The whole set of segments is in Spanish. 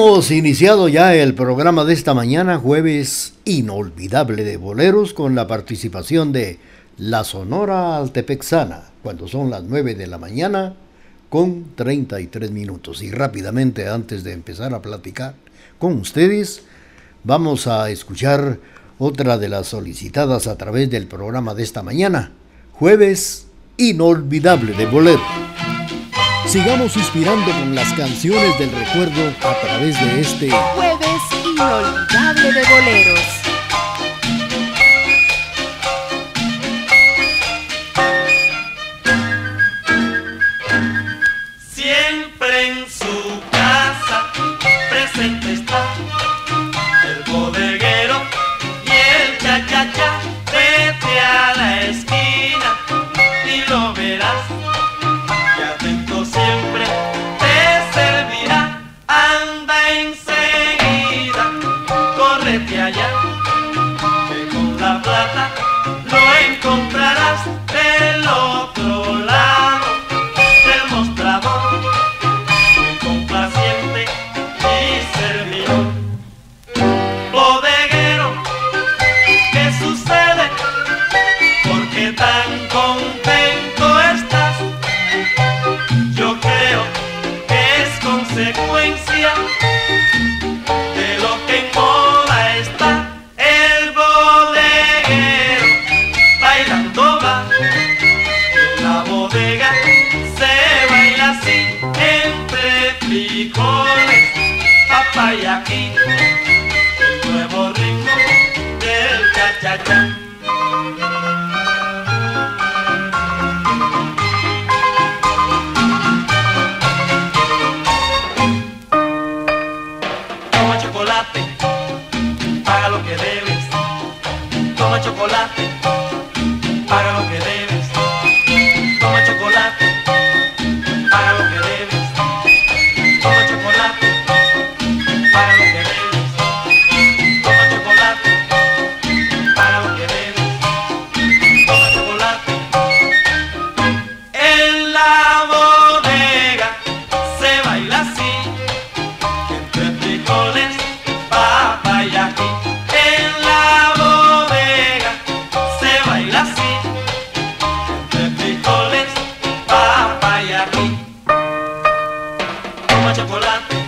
Hemos iniciado ya el programa de esta mañana, jueves inolvidable de boleros, con la participación de La Sonora Altepexana, cuando son las 9 de la mañana con 33 minutos. Y rápidamente, antes de empezar a platicar con ustedes, vamos a escuchar otra de las solicitadas a través del programa de esta mañana, jueves inolvidable de bolero. Sigamos inspirando con las canciones del recuerdo a través de este jueves inolvidable de boleros. porque Hemos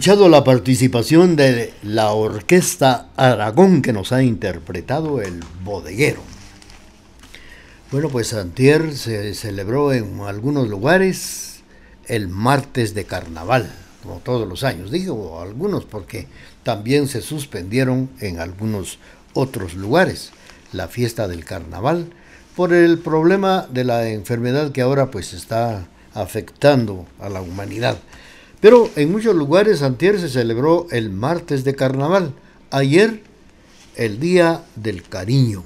escuchado la participación de la Orquesta Aragón que nos ha interpretado el bodeguero. Bueno, pues antier se celebró en algunos lugares el martes de carnaval, como todos los años. Digo algunos porque también se suspendieron en algunos otros lugares la fiesta del carnaval por el problema de la enfermedad que ahora pues está afectando a la humanidad. Pero en muchos lugares antier se celebró el martes de carnaval. Ayer el Día del Cariño,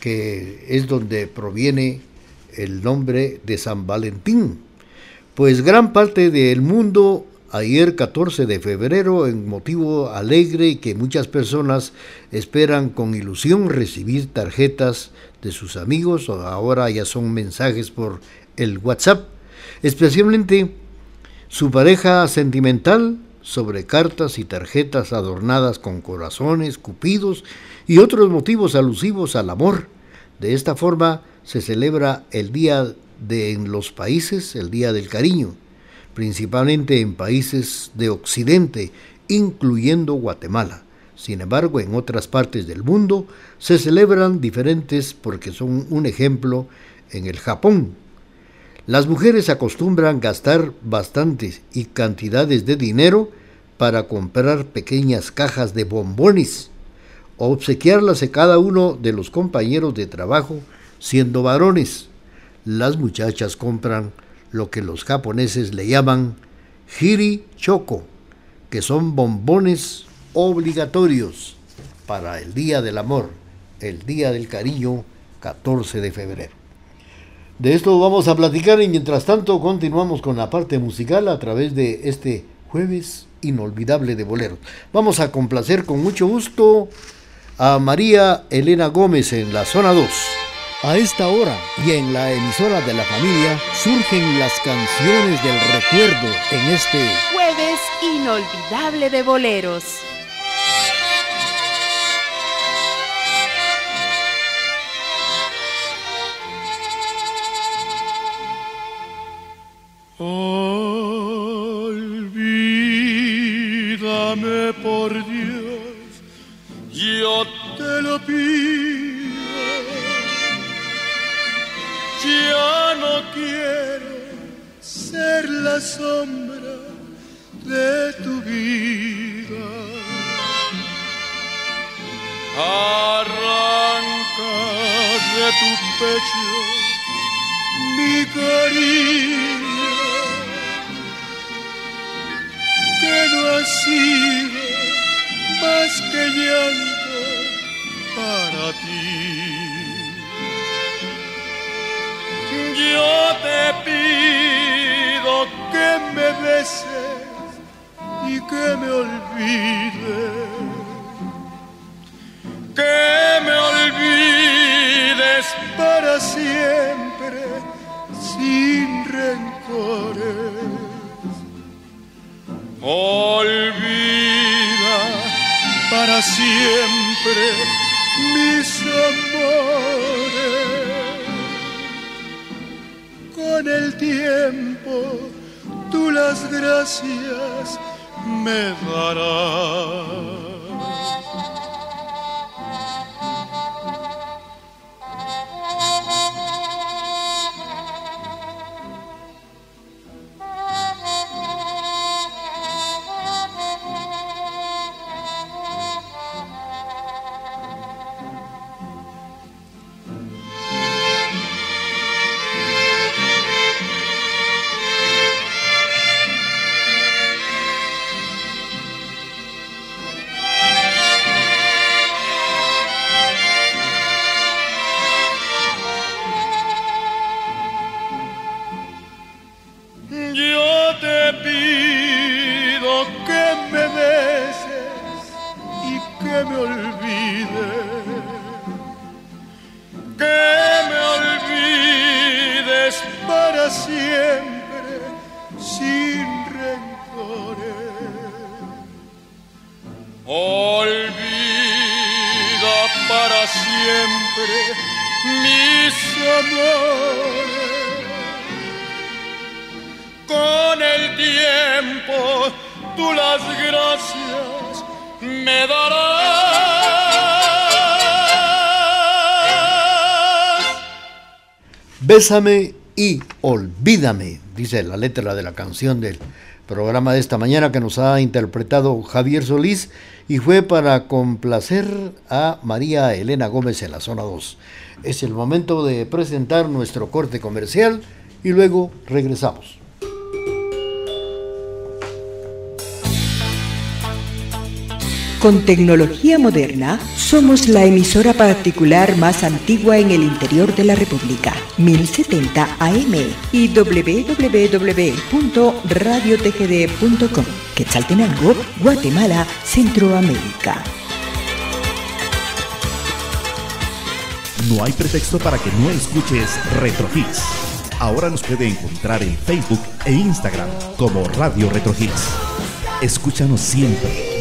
que es donde proviene el nombre de San Valentín. Pues gran parte del mundo ayer 14 de febrero en motivo alegre que muchas personas esperan con ilusión recibir tarjetas de sus amigos o ahora ya son mensajes por el WhatsApp, especialmente su pareja sentimental sobre cartas y tarjetas adornadas con corazones, cupidos y otros motivos alusivos al amor. De esta forma se celebra el Día de en los países, el Día del Cariño, principalmente en países de Occidente, incluyendo Guatemala. Sin embargo, en otras partes del mundo se celebran diferentes porque son un ejemplo en el Japón, las mujeres acostumbran gastar bastantes y cantidades de dinero para comprar pequeñas cajas de bombones obsequiarlas a cada uno de los compañeros de trabajo siendo varones. Las muchachas compran lo que los japoneses le llaman hiri choco, que son bombones obligatorios para el Día del Amor, el Día del Cariño, 14 de febrero. De esto vamos a platicar y mientras tanto continuamos con la parte musical a través de este jueves inolvidable de boleros. Vamos a complacer con mucho gusto a María Elena Gómez en la zona 2. A esta hora y en la emisora de la familia surgen las canciones del recuerdo en este jueves inolvidable de boleros. Olvídame por Dios, yo te lo pido. Ya no quiero ser la sombra de tu vida. Arranca de tu pecho mi cariño que no ha sido más que llanto para ti. Yo te pido que me beses y que me olvides, que me olvides para siempre sin rencores Olvida para siempre mis amores. Con el tiempo las gracias me darás. Bésame y olvídame, dice la letra de la canción del programa de esta mañana que nos ha interpretado Javier Solís y fue para complacer a María Elena Gómez en la zona 2. Es el momento de presentar nuestro corte comercial y luego regresamos. Con tecnología moderna, somos la emisora particular más antigua en el interior de la República, 1070 AM y www.radiotgd.com, Quetzaltenango, Guatemala, Centroamérica. No hay pretexto para que no escuches Retro Hits. Ahora nos puede encontrar en Facebook e Instagram como Radio Retro Hits. Escúchanos siempre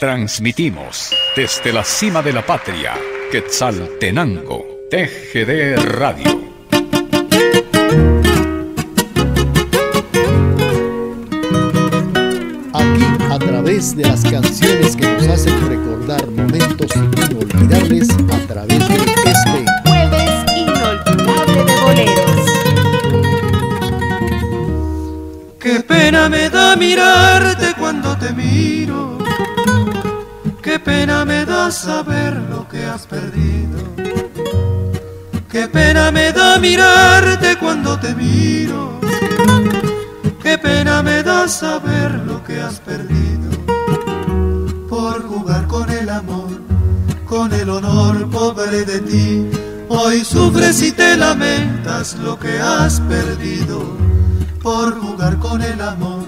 Transmitimos desde la cima de la patria, Quetzaltenango, TGD Radio. Aquí, a través de las canciones que nos hacen recordar momentos inolvidables, a través de este Jueves Inolvidable de Boleros. Qué pena me da mirarte cuando te miro Qué pena me da saber lo que has perdido. Qué pena me da mirarte cuando te miro. Qué pena me da saber lo que has perdido. Por jugar con el amor, con el honor pobre de ti. Hoy sufres y te lamentas lo que has perdido. Por jugar con el amor,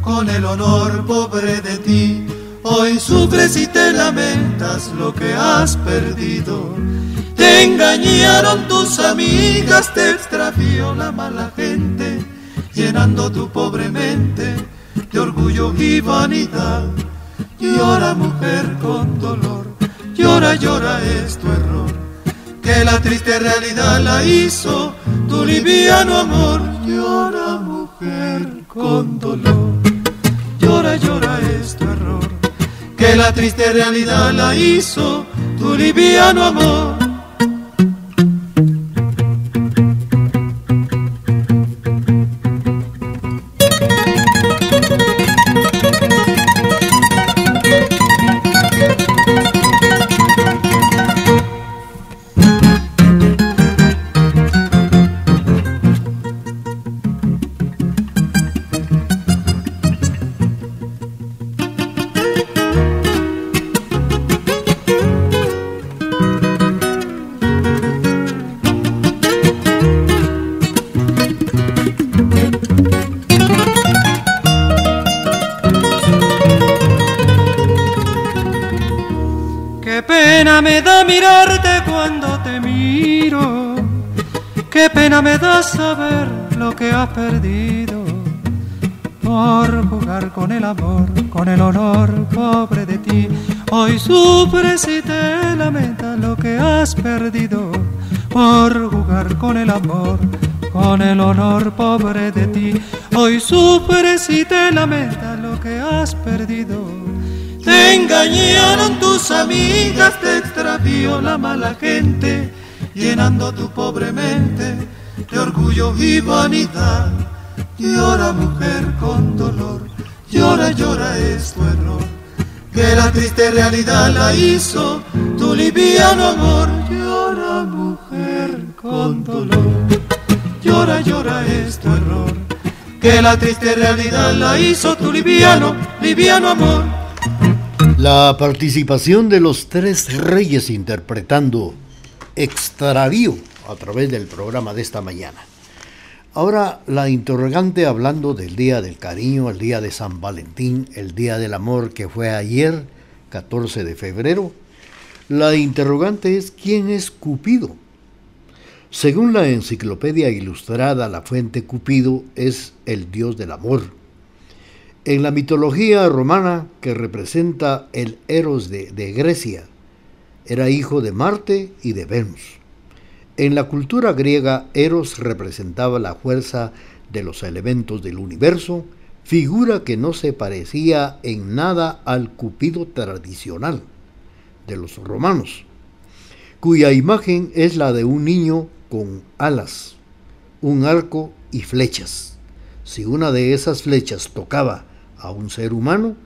con el honor pobre de ti Hoy sufres y te lamentas lo que has perdido. Te engañaron tus amigas, te extravió la mala gente, llenando tu pobre mente de orgullo y vanidad. Llora mujer con dolor, llora, llora es tu error, que la triste realidad la hizo tu liviano amor. Llora mujer con dolor, llora, llora la triste realidad la hizo tu liviano amor. Por jugar con el amor, con el honor pobre de ti. Hoy sufres y te lamentas lo que has perdido. Por jugar con el amor, con el honor pobre de ti. Hoy sufres y te lamentas lo que has perdido. Te engañaron tus amigas, te extravió la mala gente, llenando tu pobre mente de orgullo y vanidad. Llora mujer con dolor, llora, llora es tu error, que la triste realidad la hizo tu liviano amor. Llora mujer con dolor, llora, llora es tu error, que la triste realidad la hizo tu liviano, liviano amor. La participación de los tres reyes interpretando Extravío a través del programa de esta mañana. Ahora la interrogante hablando del Día del Cariño, el Día de San Valentín, el Día del Amor que fue ayer, 14 de febrero. La interrogante es ¿quién es Cupido? Según la enciclopedia ilustrada, la fuente Cupido es el dios del amor. En la mitología romana que representa el Eros de, de Grecia, era hijo de Marte y de Venus. En la cultura griega, Eros representaba la fuerza de los elementos del universo, figura que no se parecía en nada al Cupido tradicional de los romanos, cuya imagen es la de un niño con alas, un arco y flechas. Si una de esas flechas tocaba a un ser humano,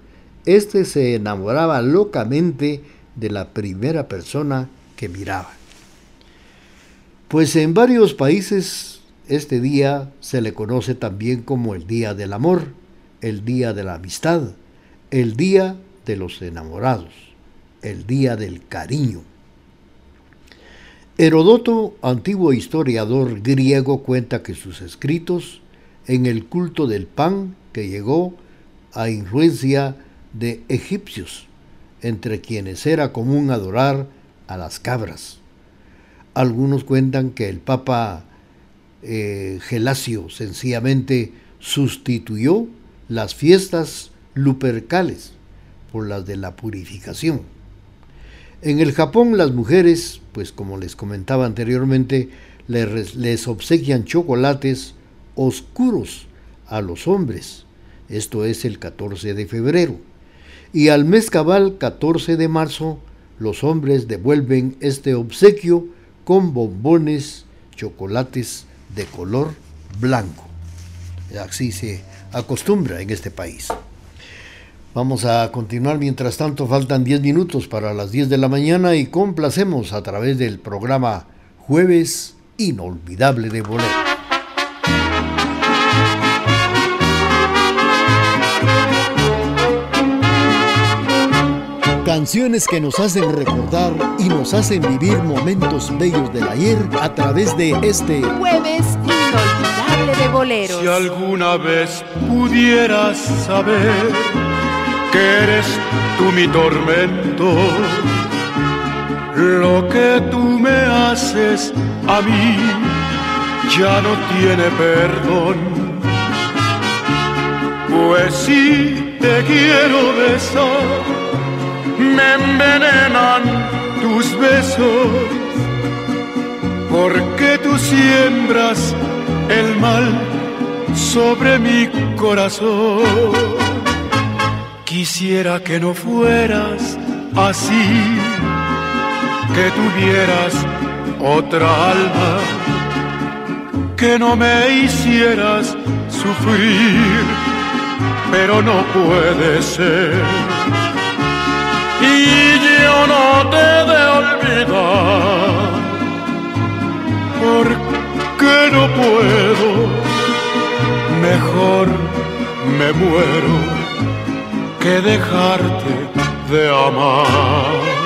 éste se enamoraba locamente de la primera persona que miraba. Pues en varios países este día se le conoce también como el Día del Amor, el Día de la Amistad, el Día de los Enamorados, el Día del Cariño. Herodoto, antiguo historiador griego, cuenta que sus escritos en el culto del pan que llegó a influencia de egipcios, entre quienes era común adorar a las cabras. Algunos cuentan que el Papa eh, Gelasio sencillamente sustituyó las fiestas lupercales por las de la purificación. En el Japón las mujeres, pues como les comentaba anteriormente, les, les obsequian chocolates oscuros a los hombres. Esto es el 14 de febrero. Y al mes cabal 14 de marzo, los hombres devuelven este obsequio con bombones, chocolates de color blanco. Así se acostumbra en este país. Vamos a continuar, mientras tanto faltan 10 minutos para las 10 de la mañana y complacemos a través del programa Jueves Inolvidable de Bolero. Canciones que nos hacen recordar y nos hacen vivir momentos bellos del ayer a través de este Jueves inolvidable de boleros. Si alguna vez pudieras saber que eres tú mi tormento, lo que tú me haces a mí ya no tiene perdón. Pues si te quiero besar, me envenenan tus besos, porque tú siembras el mal sobre mi corazón. Quisiera que no fueras así, que tuvieras otra alma, que no me hicieras sufrir, pero no puede ser y yo no te de olvidar, porque no puedo, mejor me muero que dejarte de amar.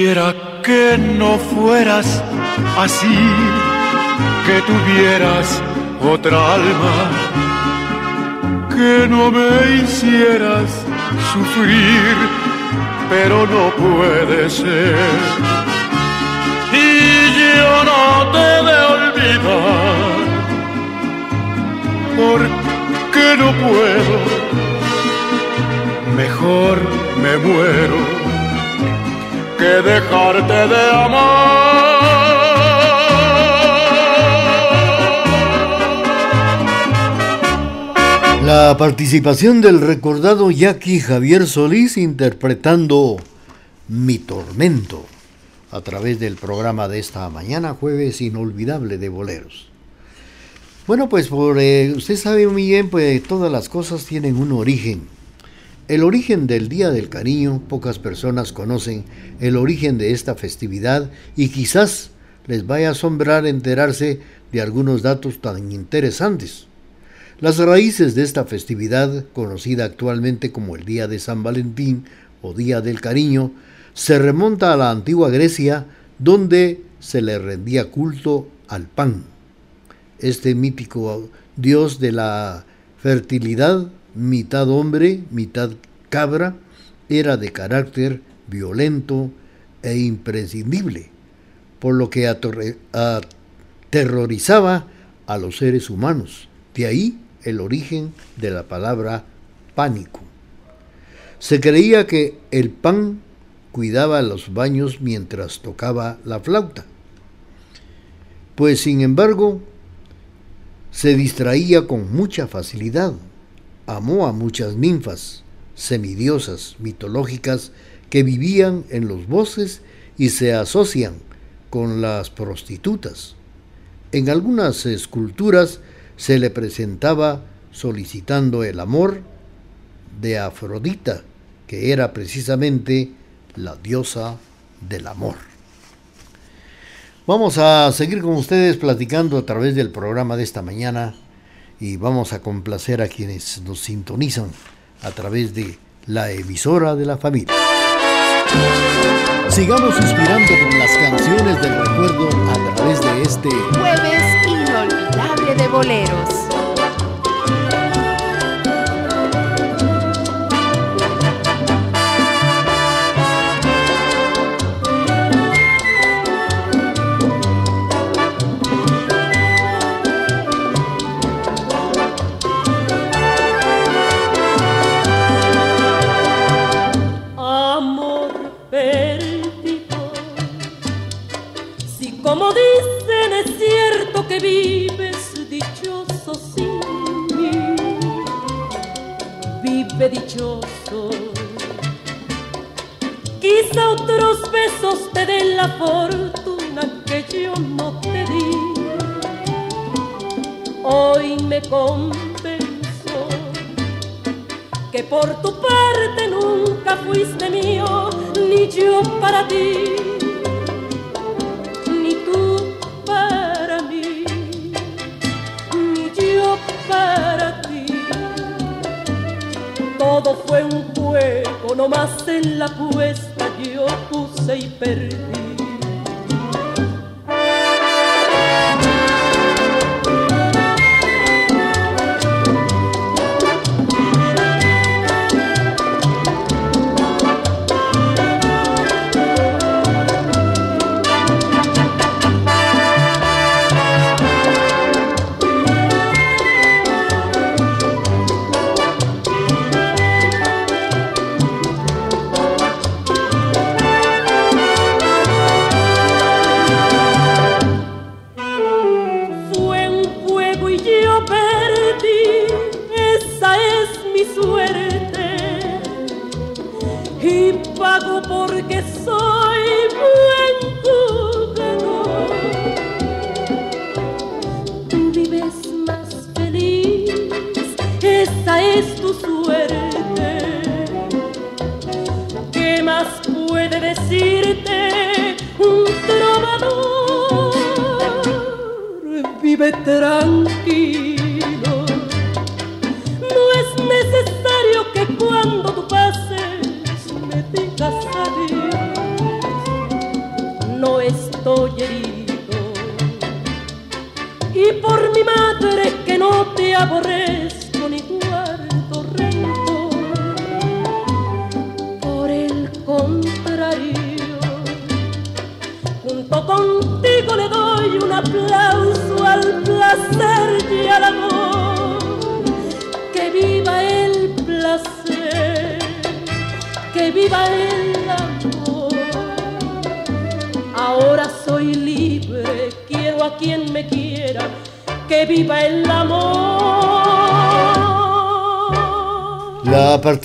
Quisiera que no fueras así, que tuvieras otra alma, que no me hicieras sufrir, pero no puede ser. Y yo no te de olvidar, porque no puedo, mejor me muero que dejarte de amar. La participación del recordado Jackie Javier Solís interpretando Mi Tormento a través del programa de esta mañana, jueves inolvidable de boleros. Bueno, pues por, eh, usted sabe muy bien, pues todas las cosas tienen un origen el origen del Día del Cariño, pocas personas conocen el origen de esta festividad y quizás les vaya a asombrar enterarse de algunos datos tan interesantes. Las raíces de esta festividad, conocida actualmente como el Día de San Valentín o Día del Cariño, se remonta a la antigua Grecia, donde se le rendía culto al pan. Este mítico dios de la fertilidad mitad hombre, mitad cabra, era de carácter violento e imprescindible, por lo que aterrorizaba a los seres humanos. De ahí el origen de la palabra pánico. Se creía que el pan cuidaba los baños mientras tocaba la flauta, pues sin embargo se distraía con mucha facilidad amó a muchas ninfas, semidiosas mitológicas que vivían en los bosques y se asocian con las prostitutas. En algunas esculturas se le presentaba solicitando el amor de Afrodita, que era precisamente la diosa del amor. Vamos a seguir con ustedes platicando a través del programa de esta mañana y vamos a complacer a quienes nos sintonizan a través de la emisora de la familia. Sigamos inspirando con las canciones del recuerdo a través de este jueves inolvidable de boleros. Dichoso. Quizá otros besos te den la fortuna que yo no te di. Hoy me convenzo que por tu parte nunca fuiste mío, ni yo para ti. Todo fue un juego, no más en la apuesta yo puse y perdí.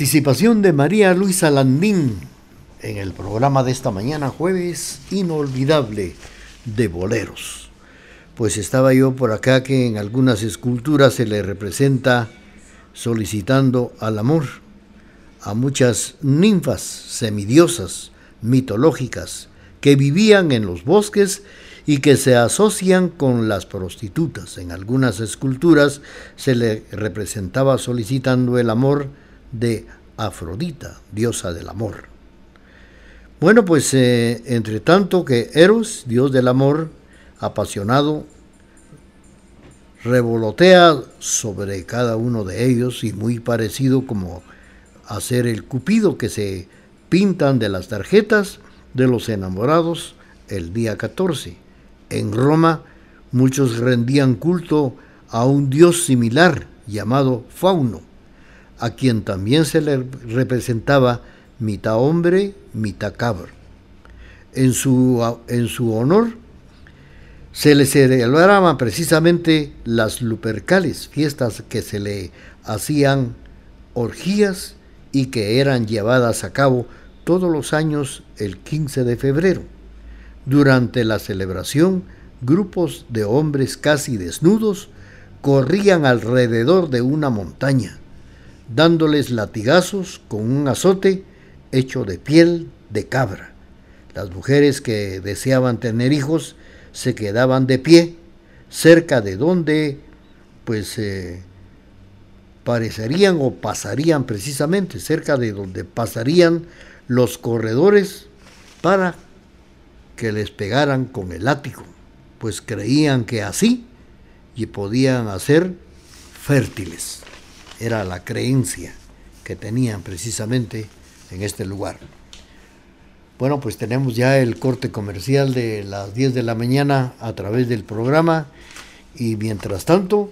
Participación de María Luisa Landín en el programa de esta mañana jueves inolvidable de boleros. Pues estaba yo por acá que en algunas esculturas se le representa solicitando al amor a muchas ninfas semidiosas mitológicas que vivían en los bosques y que se asocian con las prostitutas. En algunas esculturas se le representaba solicitando el amor de Afrodita, diosa del amor. Bueno, pues eh, entre tanto que Eros, dios del amor, apasionado, revolotea sobre cada uno de ellos y muy parecido como hacer el cupido que se pintan de las tarjetas de los enamorados el día 14. En Roma muchos rendían culto a un dios similar llamado Fauno, a quien también se le representaba mitad hombre, mitad cabra. En su, en su honor se le celebraban precisamente las lupercales, fiestas que se le hacían orgías y que eran llevadas a cabo todos los años el 15 de febrero. Durante la celebración, grupos de hombres casi desnudos corrían alrededor de una montaña, dándoles latigazos con un azote hecho de piel de cabra. Las mujeres que deseaban tener hijos se quedaban de pie cerca de donde pues eh, parecerían o pasarían precisamente cerca de donde pasarían los corredores para que les pegaran con el látigo, pues creían que así y podían hacer fértiles. Era la creencia que tenían precisamente en este lugar. Bueno, pues tenemos ya el corte comercial de las 10 de la mañana a través del programa y mientras tanto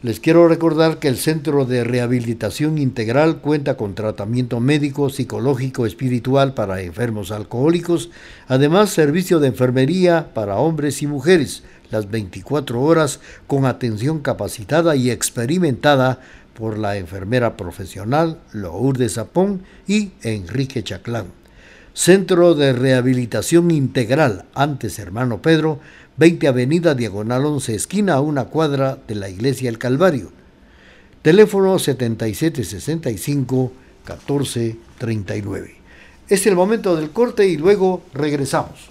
les quiero recordar que el Centro de Rehabilitación Integral cuenta con tratamiento médico, psicológico, espiritual para enfermos alcohólicos, además servicio de enfermería para hombres y mujeres, las 24 horas con atención capacitada y experimentada por la enfermera profesional Lourdes Zapón y Enrique Chaclán. Centro de Rehabilitación Integral, antes hermano Pedro, 20 Avenida Diagonal 11, esquina a una cuadra de la Iglesia El Calvario. Teléfono 7765 1439. Es el momento del corte y luego regresamos.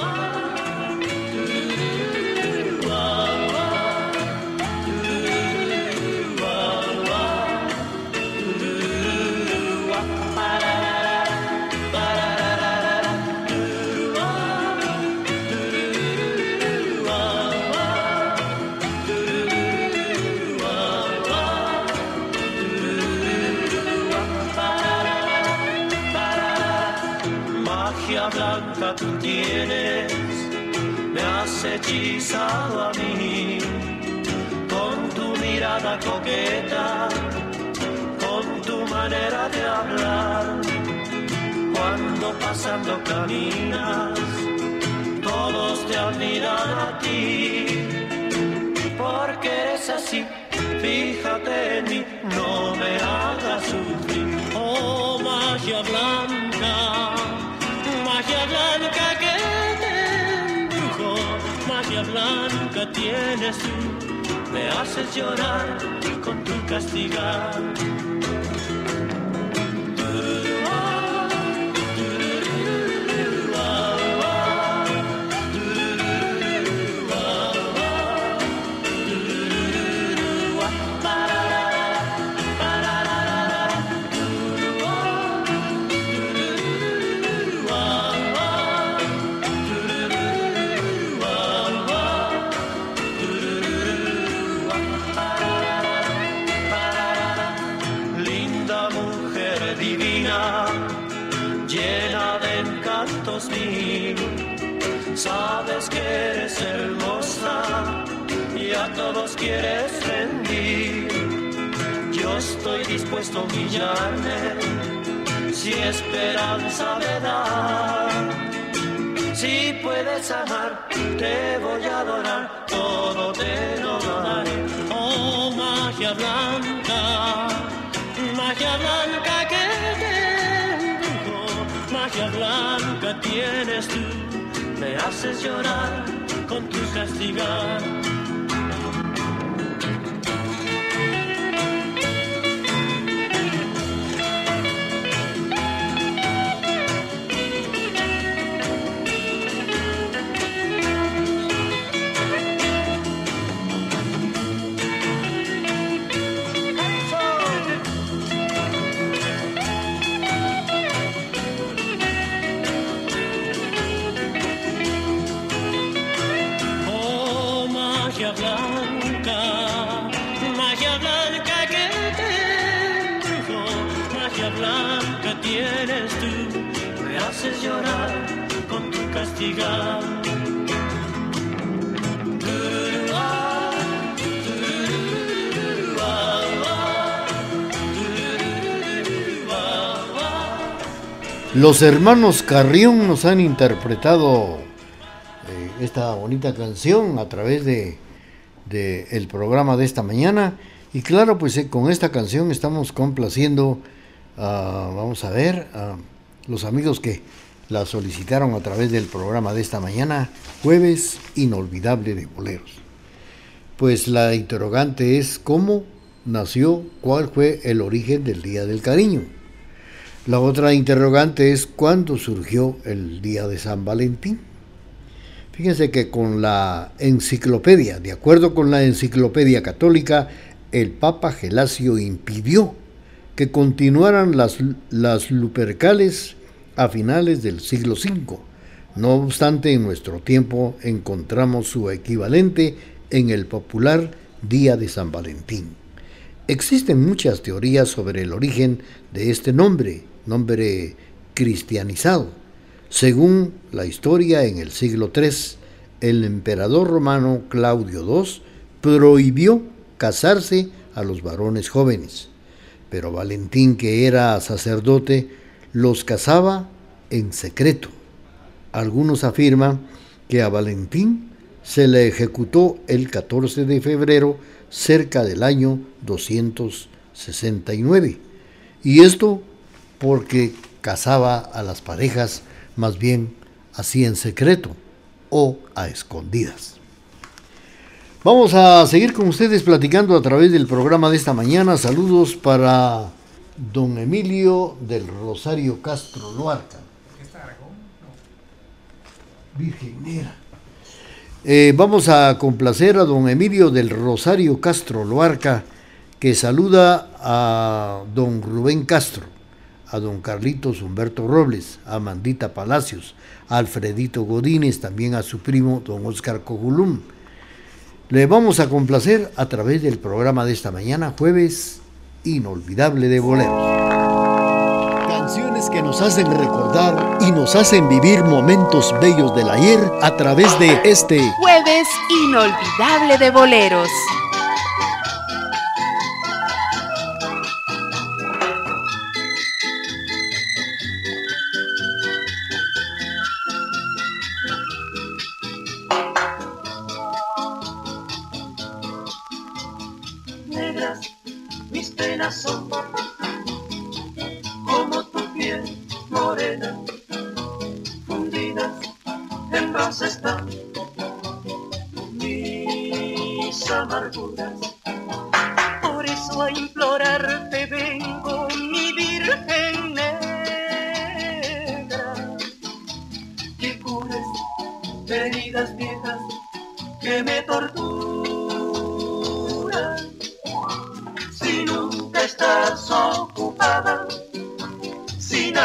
Tú tienes, me has hechizado a mí con tu mirada coqueta, con tu manera de hablar. Cuando pasando caminas, todos te admiran a ti, porque eres así, fíjate en me haces llorar con tu castigar. Humillarme si esperanza me da. Si puedes amar, te voy a adorar, todo te lo daré. Oh, magia blanca, magia blanca que te embrujo, magia blanca tienes tú, me haces llorar con tu castigar. Los hermanos Carrión nos han interpretado eh, esta bonita canción a través de, el programa de esta mañana. Y claro, pues eh, con esta canción estamos complaciendo, vamos a ver, a los amigos que la solicitaron a través del programa de esta mañana, jueves inolvidable de boleros. Pues la interrogante es cómo nació, cuál fue el origen del Día del Cariño. La otra interrogante es cuándo surgió el Día de San Valentín. Fíjense que con la enciclopedia, de acuerdo con la enciclopedia católica, el Papa Gelasio impidió que continuaran las, las lupercales a finales del siglo V. No obstante, en nuestro tiempo encontramos su equivalente en el popular Día de San Valentín. Existen muchas teorías sobre el origen de este nombre, nombre cristianizado. Según la historia, en el siglo III, el emperador romano Claudio II prohibió casarse a los varones jóvenes, pero Valentín, que era sacerdote, los casaba en secreto. Algunos afirman que a Valentín se le ejecutó el 14 de febrero cerca del año 269. Y esto porque casaba a las parejas más bien así en secreto o a escondidas. Vamos a seguir con ustedes platicando a través del programa de esta mañana. Saludos para don Emilio del Rosario Castro Loarca. Virgenera. Eh, vamos a complacer a don Emilio del Rosario Castro Loarca, que saluda a don Rubén Castro, a don Carlitos Humberto Robles, a Mandita Palacios, a Alfredito Godínez, también a su primo don Oscar Cogulum. Le vamos a complacer a través del programa de esta mañana, jueves inolvidable de boleros. Canciones que nos hacen recordar y nos hacen vivir momentos bellos del ayer a través de este Jueves inolvidable de boleros.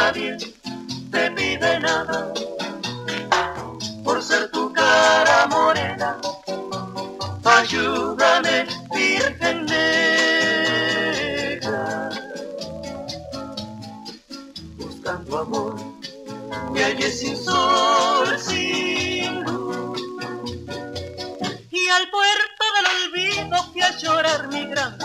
Nadie te pide nada, por ser tu cara morena, ayúdame, Virgen negra. Buscando amor, me hallé sin sol, sin luz. y al puerto del olvido fui a llorar mi gran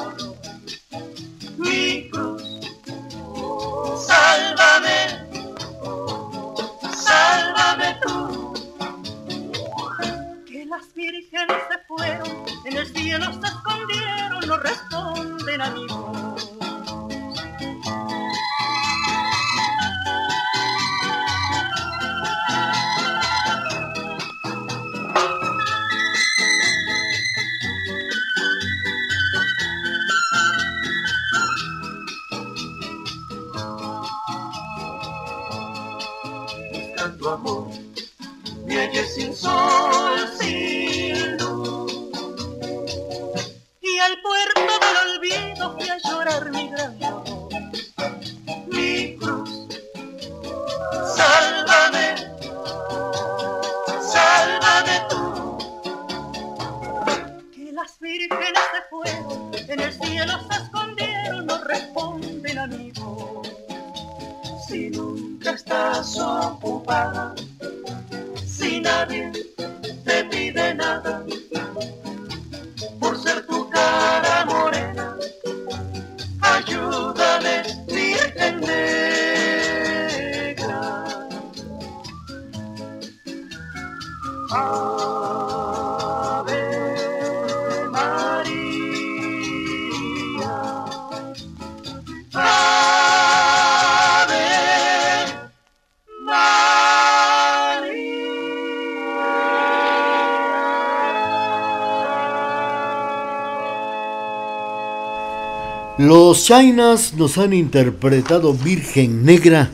Los Chinas nos han interpretado Virgen Negra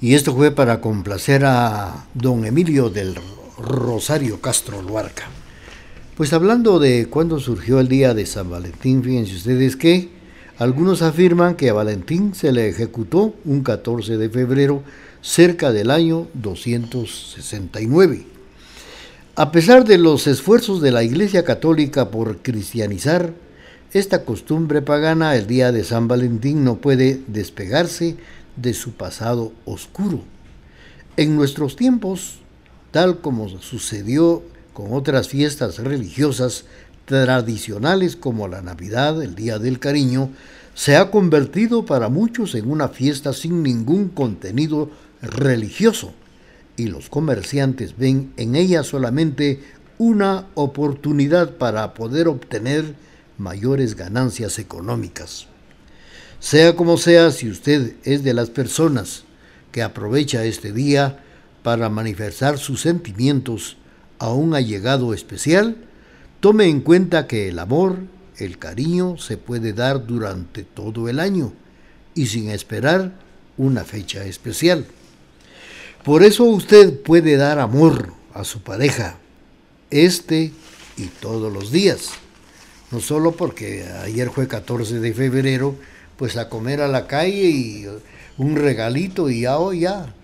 y esto fue para complacer a don Emilio del Rosario Castro Luarca. Pues hablando de cuándo surgió el día de San Valentín, fíjense ustedes que algunos afirman que a Valentín se le ejecutó un 14 de febrero cerca del año 269. A pesar de los esfuerzos de la Iglesia Católica por cristianizar esta costumbre pagana, el día de San Valentín no puede despegarse de su pasado oscuro. En nuestros tiempos, tal como sucedió con otras fiestas religiosas tradicionales como la Navidad, el Día del Cariño, se ha convertido para muchos en una fiesta sin ningún contenido religioso y los comerciantes ven en ella solamente una oportunidad para poder obtener mayores ganancias económicas. Sea como sea, si usted es de las personas que aprovecha este día para manifestar sus sentimientos a un allegado especial, tome en cuenta que el amor, el cariño se puede dar durante todo el año y sin esperar una fecha especial. Por eso usted puede dar amor a su pareja este y todos los días. No solo porque ayer fue 14 de febrero, pues a comer a la calle y un regalito y ya hoy ya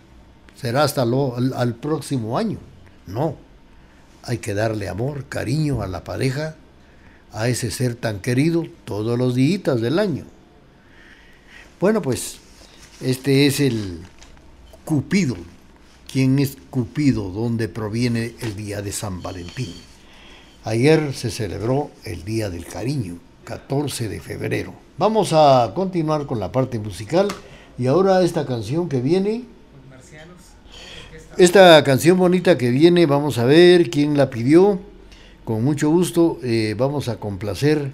será hasta lo, al, al próximo año. No, hay que darle amor, cariño a la pareja, a ese ser tan querido todos los días del año. Bueno, pues este es el Cupido. ¿Quién es Cupido? ¿Dónde proviene el día de San Valentín? Ayer se celebró el Día del Cariño, 14 de febrero. Vamos a continuar con la parte musical y ahora esta canción que viene. Esta canción bonita que viene, vamos a ver quién la pidió. Con mucho gusto eh, vamos a complacer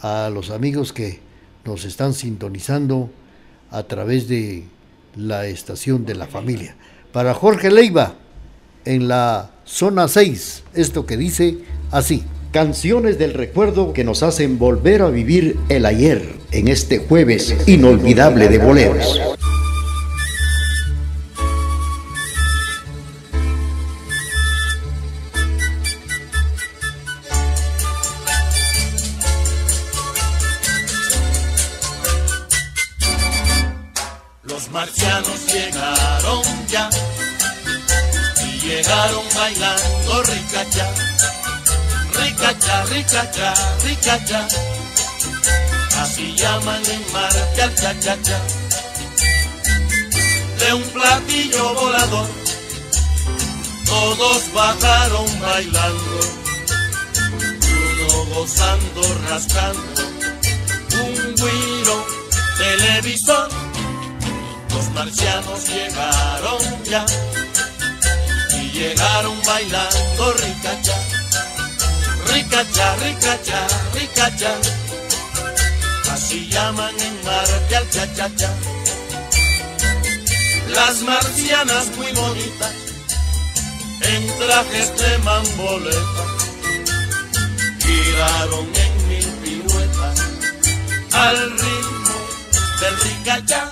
a los amigos que nos están sintonizando a través de la estación de la familia. Para Jorge Leiva, en la zona 6, esto que dice así. Canciones del recuerdo que nos hacen volver a vivir el ayer en este jueves inolvidable de boleros. De un platillo volador, todos bajaron bailando, uno gozando, rascando, un guiro televisor. Los marcianos llegaron ya y llegaron bailando ricacha, ricacha, ricacha, ricacha. Así llaman en Marte al cha-cha-cha. Las marcianas muy bonitas, en trajes de mamboleta, giraron en mil piruetas al ritmo del ricachá.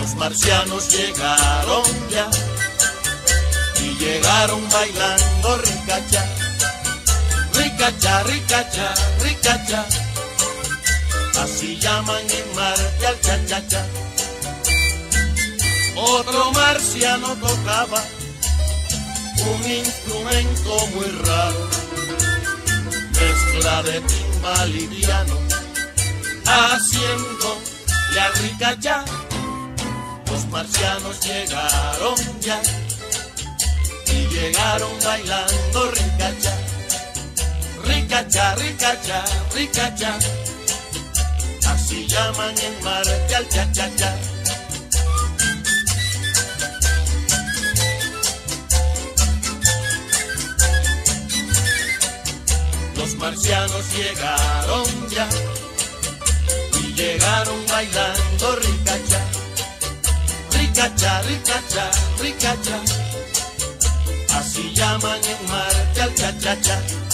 Los marcianos llegaron ya y llegaron bailando ricacha, ricacha, ricacha, ricacha. Así llaman en Marte al cha-cha-cha. Otro marciano tocaba un instrumento muy raro, mezcla de timbal y piano, haciendo la ricacha. Los marcianos llegaron ya y llegaron bailando ricacha, ricacha, ricacha, ricacha. Así llaman en Marte al cha-cha-cha. Los marcianos llegaron ya y llegaron bailando ricacha, ricacha, ricacha, ricacha. Así llaman en Marte al cha-cha-cha. Los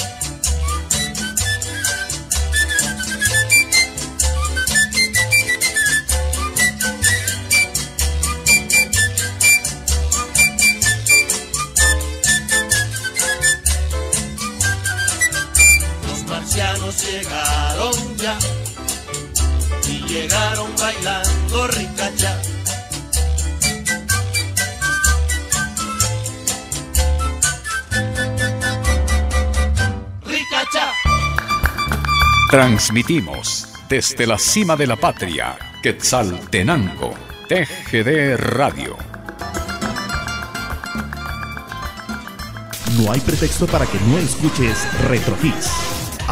llegaron ya y llegaron bailando ricacha. Ricacha. Transmitimos desde la cima de la patria, Quetzaltenango, TGD Radio. No hay pretexto para que no escuches Retro Hits.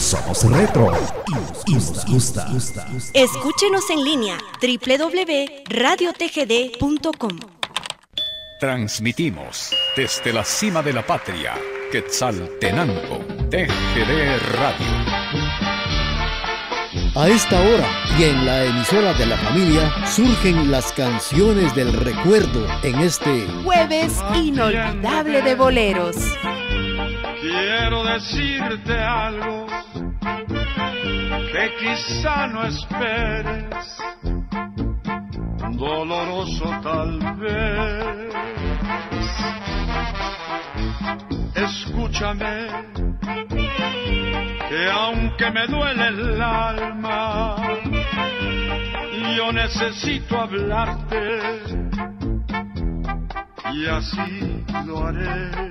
Somos retro y nos gusta. Escúchenos en línea www.radiotgd.com. Transmitimos desde la cima de la patria, Quetzaltenango, TGD Radio. A esta hora y en la emisora de la familia surgen las canciones del recuerdo en este Jueves inolvidable de boleros. Quiero decirte algo que quizá no esperes, doloroso tal vez. Escúchame, que aunque me duele el alma, yo necesito hablarte y así lo haré.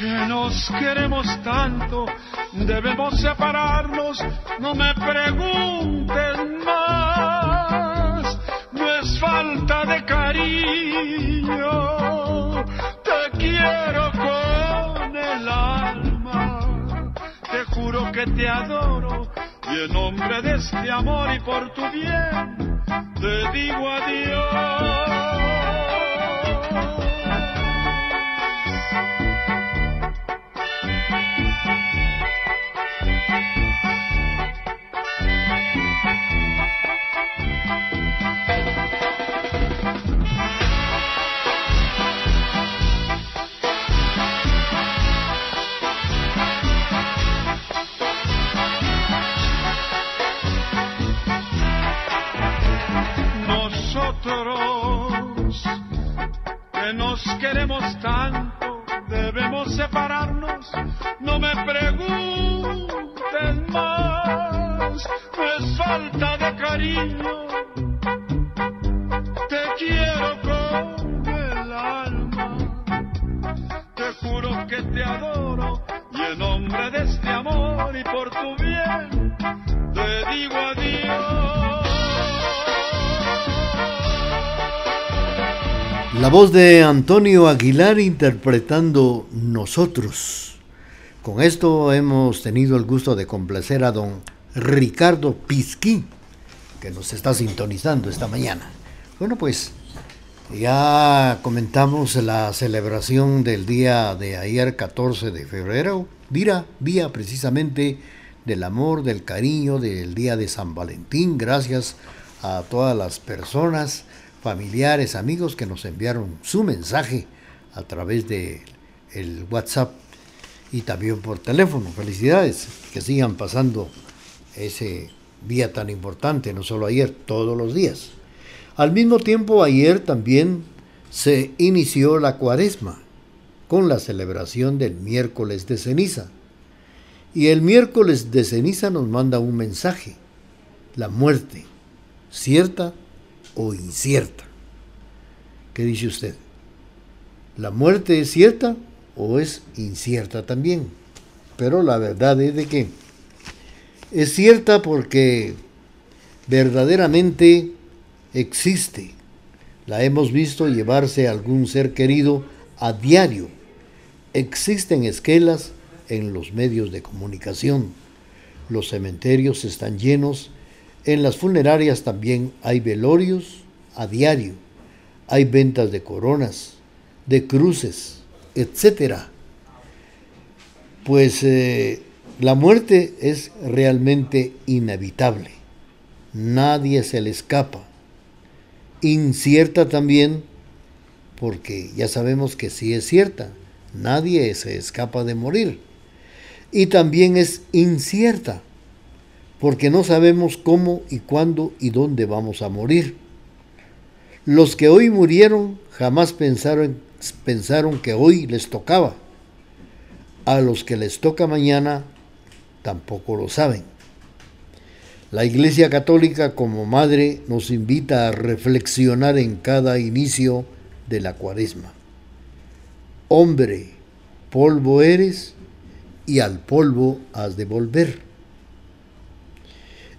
nos queremos tanto, debemos separarnos, no me preguntes más, no es falta de cariño, te quiero con el alma, te juro que te adoro y en nombre de este amor y por tu bien, voz de Antonio Aguilar interpretando Nosotros. Con esto hemos tenido el gusto de complacer a don Ricardo Pizquí, que nos está sintonizando esta mañana. Bueno, pues ya comentamos la celebración del día de ayer, 14 de febrero, día, día precisamente del amor, del cariño, del día de San Valentín. Gracias a todas las personas familiares, amigos que nos enviaron su mensaje a través de el WhatsApp y también por teléfono. Felicidades, que sigan pasando ese día tan importante, no solo ayer, todos los días. Al mismo tiempo, ayer también se inició la cuaresma con la celebración del miércoles de ceniza. Y el miércoles de ceniza nos manda un mensaje, la muerte, cierta o incierta. ¿Qué dice usted? ¿La muerte es cierta o es incierta también? Pero la verdad es de que es cierta porque verdaderamente existe. La hemos visto llevarse a algún ser querido a diario. Existen esquelas en los medios de comunicación. Los cementerios están llenos en las funerarias también hay velorios a diario, hay ventas de coronas, de cruces, etc. Pues eh, la muerte es realmente inevitable, nadie se le escapa. Incierta también, porque ya sabemos que sí es cierta, nadie se escapa de morir. Y también es incierta, porque no sabemos cómo y cuándo y dónde vamos a morir. Los que hoy murieron jamás pensaron, pensaron que hoy les tocaba. A los que les toca mañana tampoco lo saben. La Iglesia Católica como madre nos invita a reflexionar en cada inicio de la cuaresma. Hombre, polvo eres y al polvo has de volver.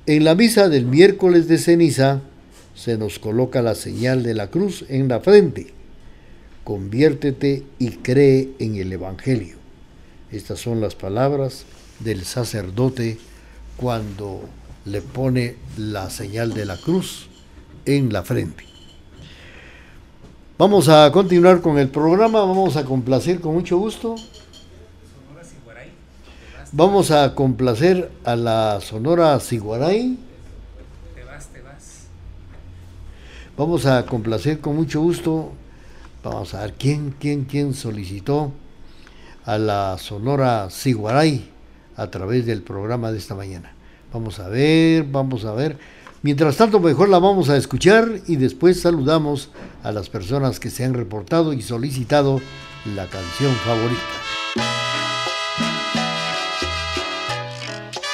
En la misa del miércoles de ceniza se nos coloca la señal de la cruz en la frente. Conviértete y cree en el Evangelio. Estas son las palabras del sacerdote cuando le pone la señal de la cruz en la frente. Vamos a continuar con el programa, vamos a complacer con mucho gusto Vamos a complacer a la Sonora Siguaray. Te vas, te vas. Vamos a complacer con mucho gusto. Vamos a ver quién, quién, quién solicitó a la Sonora Siguaray a través del programa de esta mañana. Vamos a ver, vamos a ver. Mientras tanto, mejor la vamos a escuchar y después saludamos a las personas que se han reportado y solicitado la canción favorita.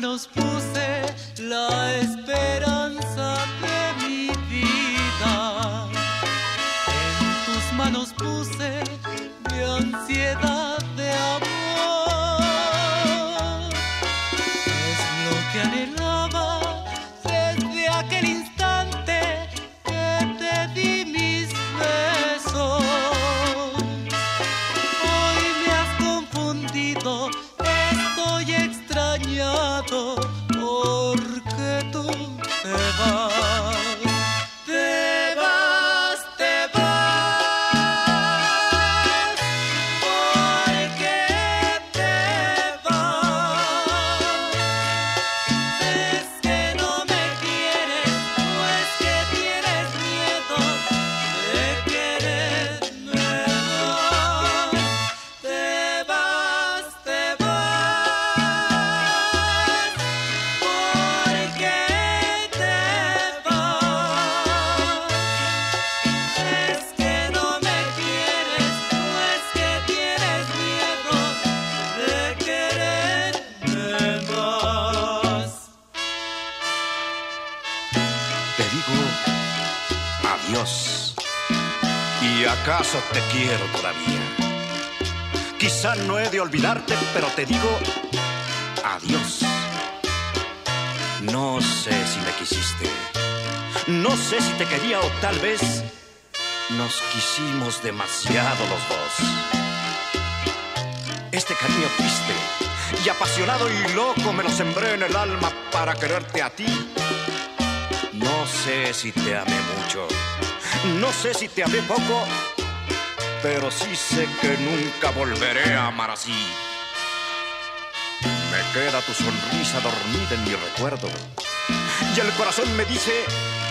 Manos puse la esperanza acaso te quiero todavía? Quizá no he de olvidarte, pero te digo adiós. No sé si me quisiste. No sé si te quería o tal vez nos quisimos demasiado los dos. Este cariño triste y apasionado y loco me lo sembré en el alma para quererte a ti. No sé si te amé mucho, no sé si te amé poco, pero sí sé que nunca volveré a amar así. Me queda tu sonrisa dormida en mi recuerdo y el corazón me dice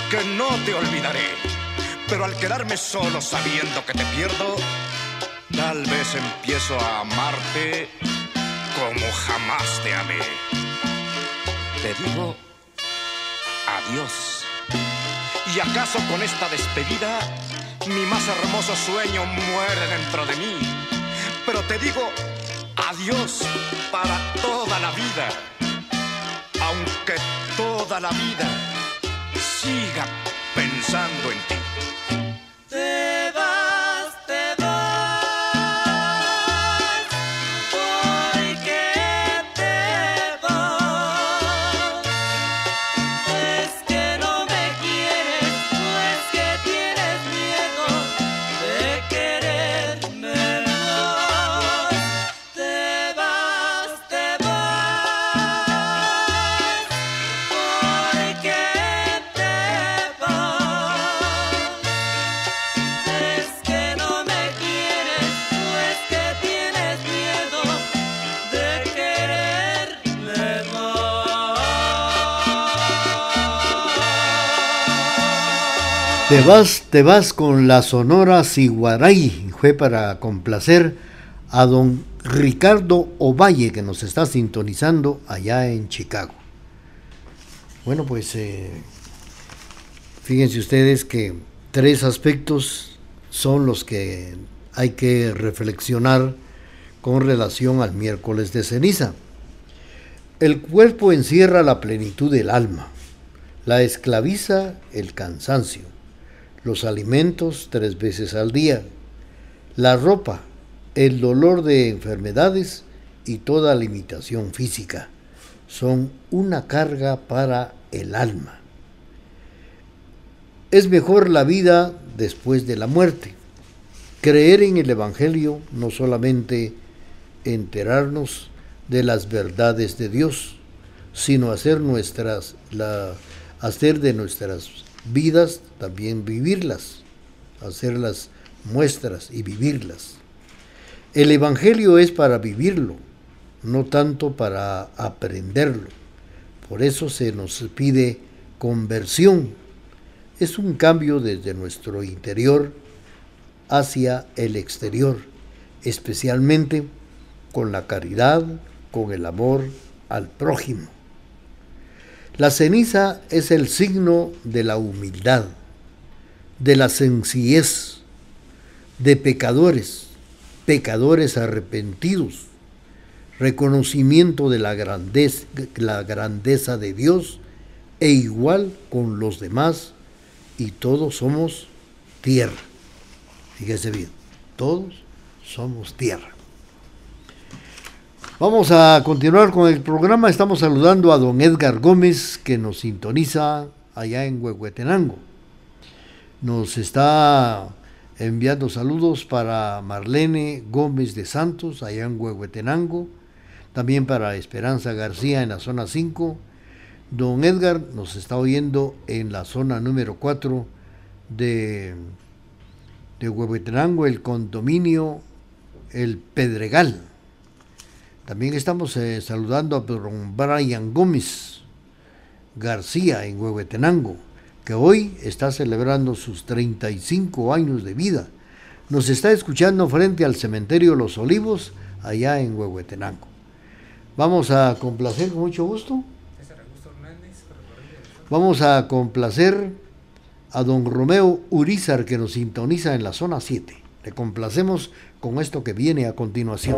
que no te olvidaré, pero al quedarme solo sabiendo que te pierdo, tal vez empiezo a amarte como jamás te amé. Te digo adiós. ¿Y acaso con esta despedida mi más hermoso sueño muere dentro de mí? Pero te digo adiós para toda la vida, aunque toda la vida siga pensando en ti. Te vas, te vas con la Sonora Siguaray. Fue para complacer a don Ricardo Ovalle que nos está sintonizando allá en Chicago. Bueno, pues eh, fíjense ustedes que tres aspectos son los que hay que reflexionar con relación al miércoles de ceniza. El cuerpo encierra la plenitud del alma, la esclaviza el cansancio, los alimentos tres veces al día, la ropa, el dolor de enfermedades y toda limitación física son una carga para el alma. Es mejor la vida después de la muerte. Creer en el Evangelio no solamente enterarnos de las verdades de Dios, sino hacer nuestras hacer de nuestras vidas también vivirlas, hacerlas muestras y vivirlas. El Evangelio es para vivirlo, no tanto para aprenderlo. Por eso se nos pide conversión. Es un cambio desde nuestro interior hacia el exterior, especialmente con la caridad, con el amor al prójimo. La ceniza es el signo de la humildad, de la sencillez, de pecadores, pecadores arrepentidos, reconocimiento de la grandeza, de Dios e igual con los demás y todos somos tierra. Fíjese bien, todos somos tierra. Vamos a continuar con el programa. Estamos saludando a don Edgar Gómez que nos sintoniza allá en Huehuetenango. Nos está enviando saludos para Marlene Gómez de Santos allá en Huehuetenango. También para Esperanza García en la zona 5. Don Edgar nos está oyendo en la zona número 4 de, de Huehuetenango, el condominio El Pedregal. También estamos eh, saludando a don Brian Gómez García en Huehuetenango, que hoy está celebrando sus 35 años de vida. Nos está escuchando frente al cementerio Los Olivos, allá en Huehuetenango. Vamos a complacer con mucho gusto. Vamos a complacer a don Romeo Urizar que nos sintoniza en la zona 7. Le complacemos con esto que viene a continuación.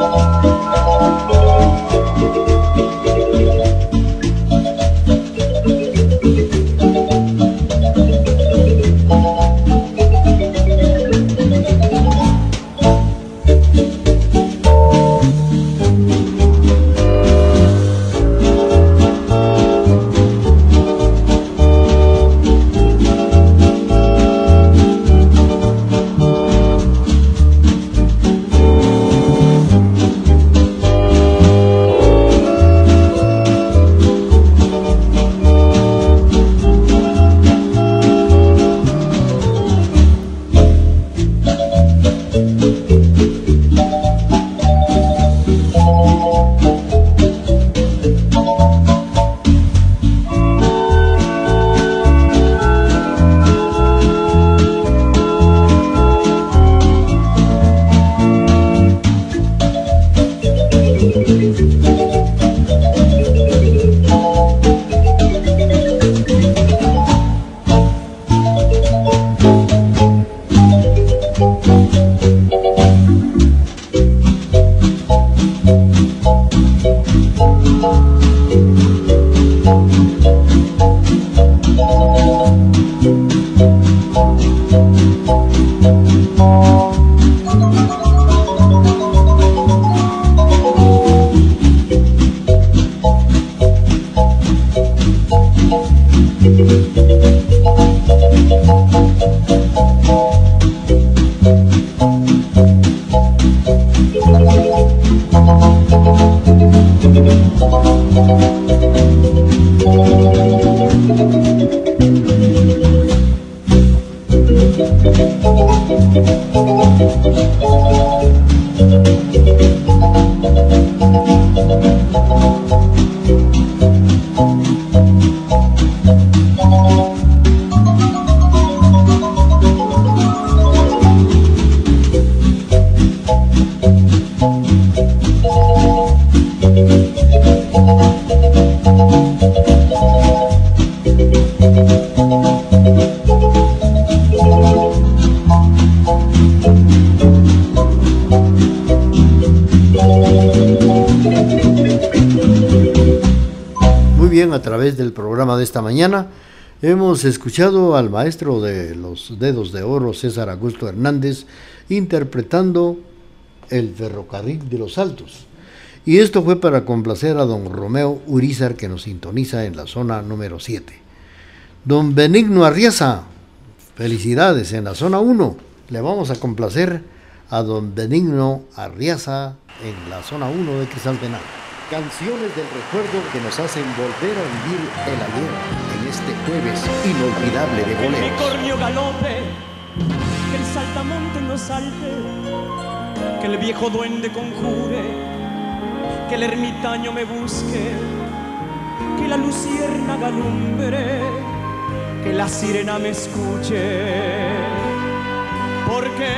Esta mañana. Hemos escuchado al maestro de los dedos de oro, César Augusto Hernández, interpretando El ferrocarril de los Altos. Y esto fue para complacer a don Romeo Urizar que nos sintoniza en la zona número 7. Don Benigno Arriaza, felicidades en la zona 1. Le vamos a complacer a don Benigno Arriaza en la zona 1 de Crisaltenango. Canciones del recuerdo que nos hacen volver a vivir el ayer en este jueves inolvidable de Que el boleros. bicornio galope, que el saltamonte no salte, que el viejo duende conjure, que el ermitaño me busque, que la lucierna galumbre, que la sirena me escuche. Porque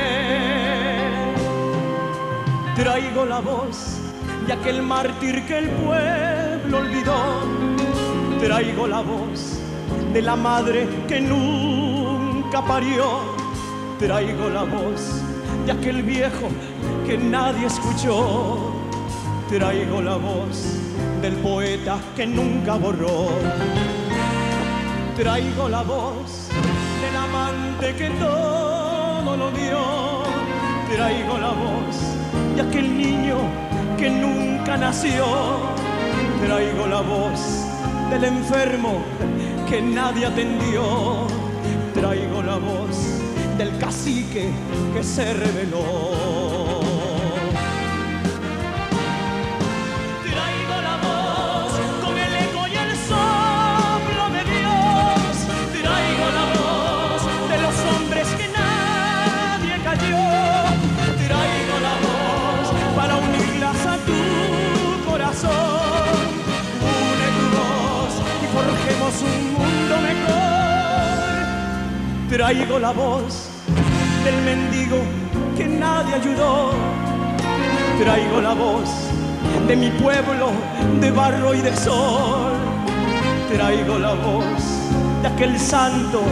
traigo la voz de aquel mártir que el pueblo olvidó. Traigo la voz de la madre que nunca parió. Traigo la voz de aquel viejo que nadie escuchó. Traigo la voz del poeta que nunca borró. Traigo la voz del amante que todo lo dio. Traigo la voz de aquel niño que nunca nació. Traigo la voz del enfermo que nadie atendió. Traigo la voz del cacique que se reveló. Traigo la voz del mendigo que nadie ayudó. Traigo la voz de mi pueblo de barro y de sol. Traigo la voz de aquel santo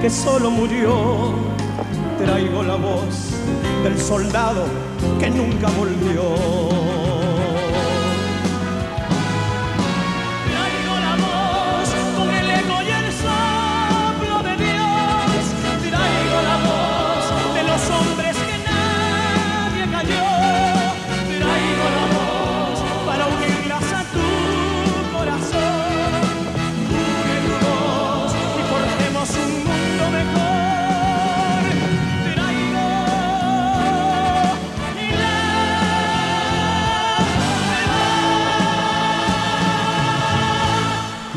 que solo murió. Traigo la voz del soldado que nunca volvió.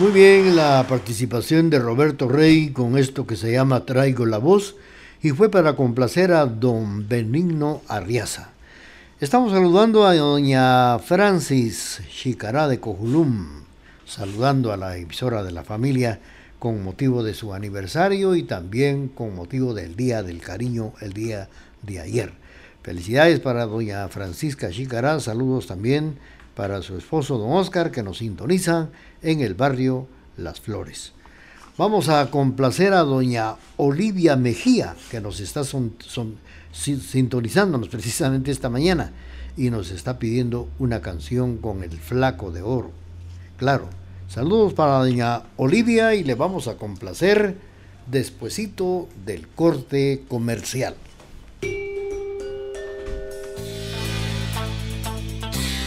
Muy bien, la participación de Roberto Rey con esto que se llama Traigo la voz y fue para complacer a don Benigno Arriaza. Estamos saludando a doña Francis Chicará de Cojulum, saludando a la emisora de la familia con motivo de su aniversario y también con motivo del Día del Cariño, el día de ayer. Felicidades para doña Francisca Chicará, saludos también para su esposo don Oscar que nos sintoniza en el barrio Las Flores. Vamos a complacer a doña Olivia Mejía que nos está son- son- si- sintonizándonos precisamente esta mañana y nos está pidiendo una canción con el flaco de oro. Claro, saludos para doña Olivia y le vamos a complacer despuesito del corte comercial.